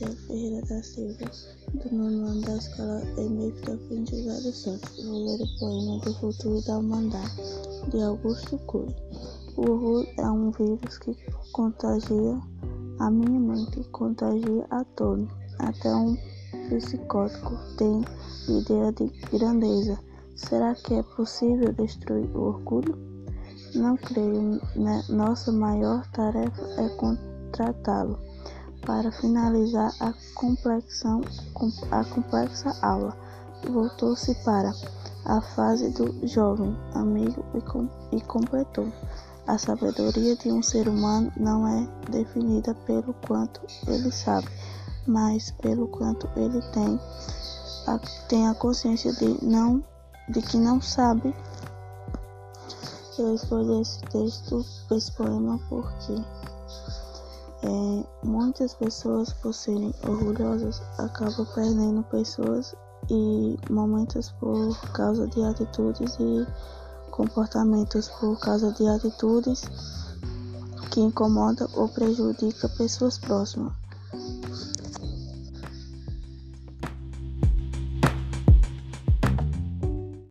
da Silva, do nono ano da escola Emílio da Frente José Santos. Vou ler o poema do futuro da humanidade, de Augusto Cury. O orgulho é um vírus que contagia a minha mente, contagia a todos. Até um psicótico tem ideia de grandeza. Será que é possível destruir o orgulho? Não creio. Né? Nossa maior tarefa é contratá-lo. Para finalizar a, a complexa aula, voltou-se para a fase do jovem amigo e, com, e completou. A sabedoria de um ser humano não é definida pelo quanto ele sabe, mas pelo quanto ele tem a, tem a consciência de não de que não sabe. Eu escolhi esse texto, esse poema porque é, muitas pessoas, por serem orgulhosas, acabam perdendo pessoas e momentos por causa de atitudes e comportamentos por causa de atitudes que incomodam ou prejudicam pessoas próximas.